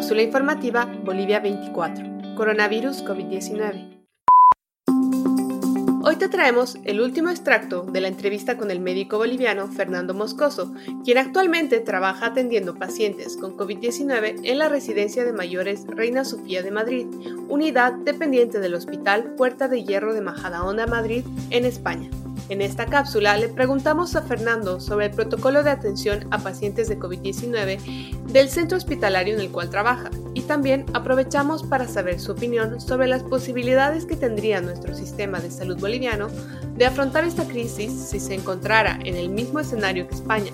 Cápsula informativa Bolivia 24. Coronavirus COVID-19. Hoy te traemos el último extracto de la entrevista con el médico boliviano Fernando Moscoso, quien actualmente trabaja atendiendo pacientes con COVID-19 en la residencia de mayores Reina Sofía de Madrid, unidad dependiente del Hospital Puerta de Hierro de Majadahonda, Madrid, en España. En esta cápsula le preguntamos a Fernando sobre el protocolo de atención a pacientes de COVID-19 del centro hospitalario en el cual trabaja y también aprovechamos para saber su opinión sobre las posibilidades que tendría nuestro sistema de salud boliviano de afrontar esta crisis si se encontrara en el mismo escenario que España.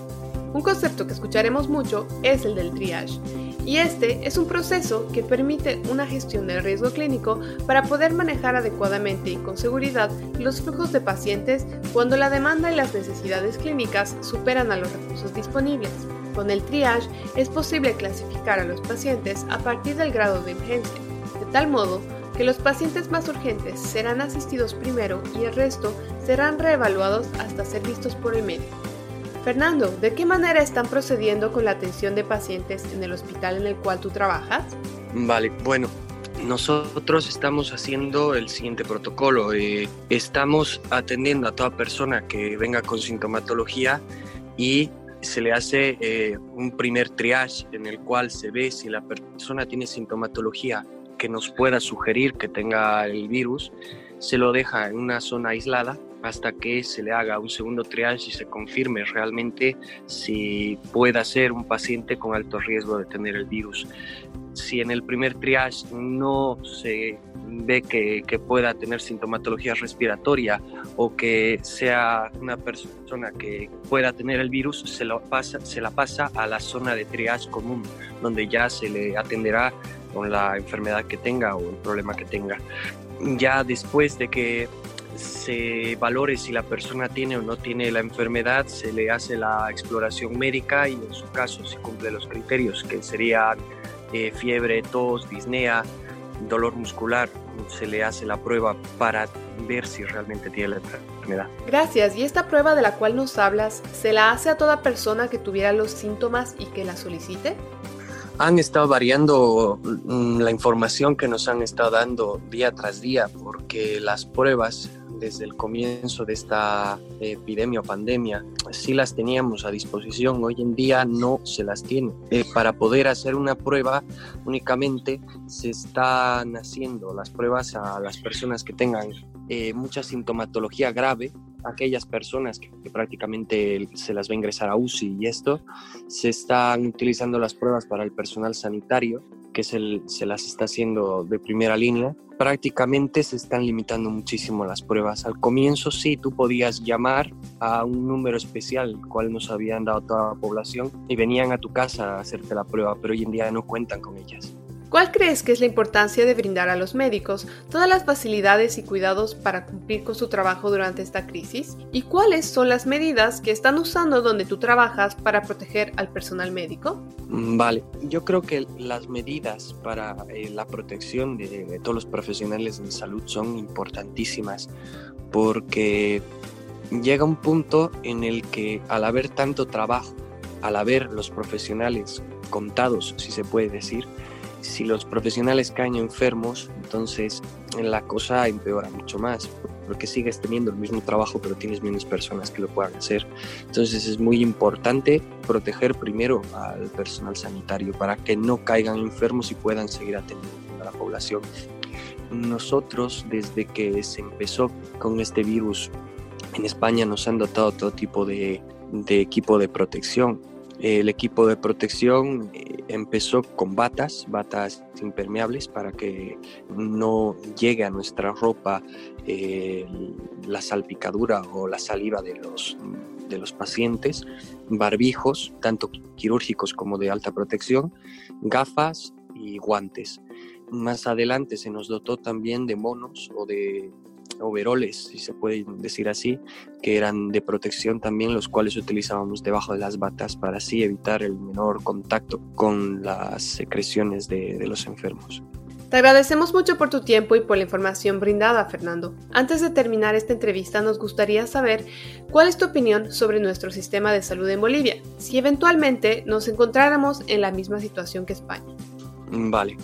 Un concepto que escucharemos mucho es el del triage y este es un proceso que permite una gestión del riesgo clínico para poder manejar adecuadamente y con seguridad los flujos de pacientes cuando la demanda y las necesidades clínicas superan a los recursos disponibles. Con el triage es posible clasificar a los pacientes a partir del grado de urgencia, de tal modo que los pacientes más urgentes serán asistidos primero y el resto serán reevaluados hasta ser vistos por el médico. Fernando, ¿de qué manera están procediendo con la atención de pacientes en el hospital en el cual tú trabajas? Vale, bueno, nosotros estamos haciendo el siguiente protocolo. Eh, estamos atendiendo a toda persona que venga con sintomatología y se le hace eh, un primer triage en el cual se ve si la persona tiene sintomatología que nos pueda sugerir que tenga el virus, se lo deja en una zona aislada hasta que se le haga un segundo triage y se confirme realmente si pueda ser un paciente con alto riesgo de tener el virus. Si en el primer triage no se ve que, pueda tener sintomatología respiratoria o que sea una persona que pueda tener el virus, se, lo pasa, se la pasa a la zona de triage común, donde ya se le atenderá con la enfermedad que tenga o el problema que tenga. Ya después de que se valore si la persona tiene o no tiene la enfermedad, se le hace la exploración médica y en su caso si cumple los criterios que serían eh, fiebre, tos, disnea, dolor muscular, se le hace la prueba para ver si realmente tiene la enfermedad. Gracias. ¿Y esta prueba de la cual nos hablas, se la hace a toda persona que tuviera los síntomas y que la solicite? Han estado variando mm, la información que nos han estado dando día tras día porque las pruebas desde el comienzo de esta epidemia o pandemia, sí las teníamos a disposición, hoy en día no se las tiene. Eh, para poder hacer una prueba únicamente se están haciendo las pruebas a las personas que tengan eh, mucha sintomatología grave, aquellas personas que, prácticamente se las va a ingresar a UCI y esto, se están utilizando las pruebas para el personal sanitario, que se, las está haciendo de primera línea. Prácticamente se están limitando muchísimo las pruebas. Al comienzo sí, tú podías llamar a un número especial, el cual nos habían dado toda la población, y venían a tu casa a hacerte la prueba, pero hoy en día no cuentan con ellas. ¿Cuál crees que es la importancia de brindar a los médicos todas las facilidades y cuidados para cumplir con su trabajo durante esta crisis? ¿Y cuáles son las medidas que están usando donde tú trabajas para proteger al personal médico? Mm, vale, yo creo que las medidas para eh, la protección de, de todos los profesionales de salud son importantísimas porque llega un punto en el que al haber tanto trabajo, al haber los profesionales contados, si se puede decir, si los profesionales caen enfermos, entonces la cosa empeora mucho más, porque sigues teniendo el mismo trabajo, pero tienes menos personas que lo puedan hacer. Entonces es muy importante proteger primero al personal sanitario para que no caigan enfermos y puedan seguir atendiendo a la población. Nosotros, desde que se empezó con este virus en España, nos han dotado todo tipo de, de equipo de protección el equipo de protección eh, empezó con batas, batas impermeables para que no llegue a nuestra ropa eh, la salpicadura o la saliva de los, de los pacientes, barbijos, tanto quirúrgicos como de alta protección, gafas y guantes. Más adelante se nos dotó también de monos o de overoles, si se puede decir así, que eran de protección también, los cuales utilizábamos debajo de las batas para así evitar el menor contacto con las secreciones de, de los enfermos. Te agradecemos mucho por tu tiempo y por la información brindada, Fernando. Antes de terminar esta entrevista, nos gustaría saber cuál es tu opinión sobre nuestro sistema de salud en Bolivia, si eventualmente nos encontráramos en la misma situación que España. Mm, vale.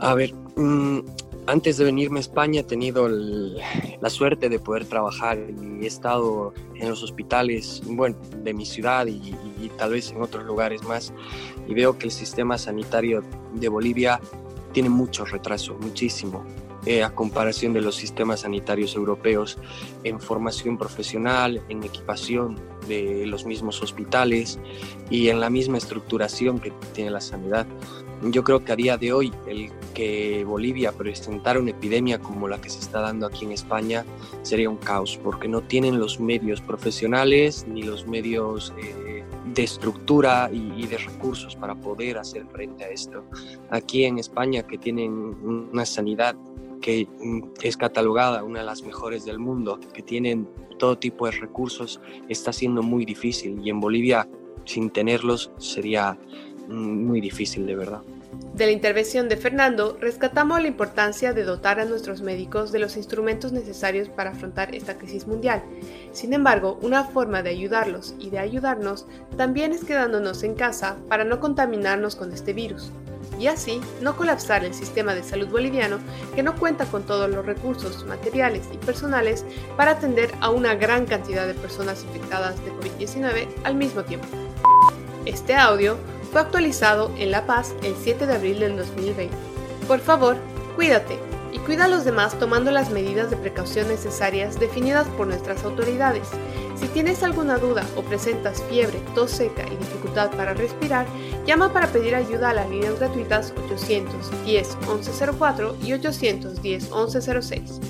A ver, mm, antes de venirme a España he tenido la suerte de poder trabajar y he estado en los hospitales, bueno, de mi ciudad y, tal vez en otros lugares más y veo que el sistema sanitario de Bolivia tiene mucho retraso, muchísimo, eh, a comparación de los sistemas sanitarios europeos en formación profesional, en equipación de los mismos hospitales y en la misma estructuración que tiene la sanidad. Yo creo que a día de hoy el que Bolivia presentara una epidemia como la que se está dando aquí en España sería un caos, porque no tienen los medios profesionales ni los medios eh, de estructura y, de recursos para poder hacer frente a esto. Aquí en España, que tienen una sanidad que mm, es catalogada una de las mejores del mundo, que tienen todo tipo de recursos, está siendo muy difícil y en Bolivia sin tenerlos sería muy difícil de verdad. De la intervención de Fernando, rescatamos la importancia de dotar a nuestros médicos de los instrumentos necesarios para afrontar esta crisis mundial. Sin embargo, una forma de ayudarlos y de ayudarnos también es quedándonos en casa para no contaminarnos con este virus y así no colapsar el sistema de salud boliviano que no cuenta con todos los recursos materiales y personales para atender a una gran cantidad de personas infectadas de COVID-19 al mismo tiempo. Este audio fue actualizado en La Paz el 7 de abril del 2020. Por favor, cuídate y cuida a los demás tomando las medidas de precaución necesarias definidas por nuestras autoridades. Si tienes alguna duda o presentas fiebre, tos seca y dificultad para respirar, llama para pedir ayuda a las líneas gratuitas 810 1104 y 810 1106.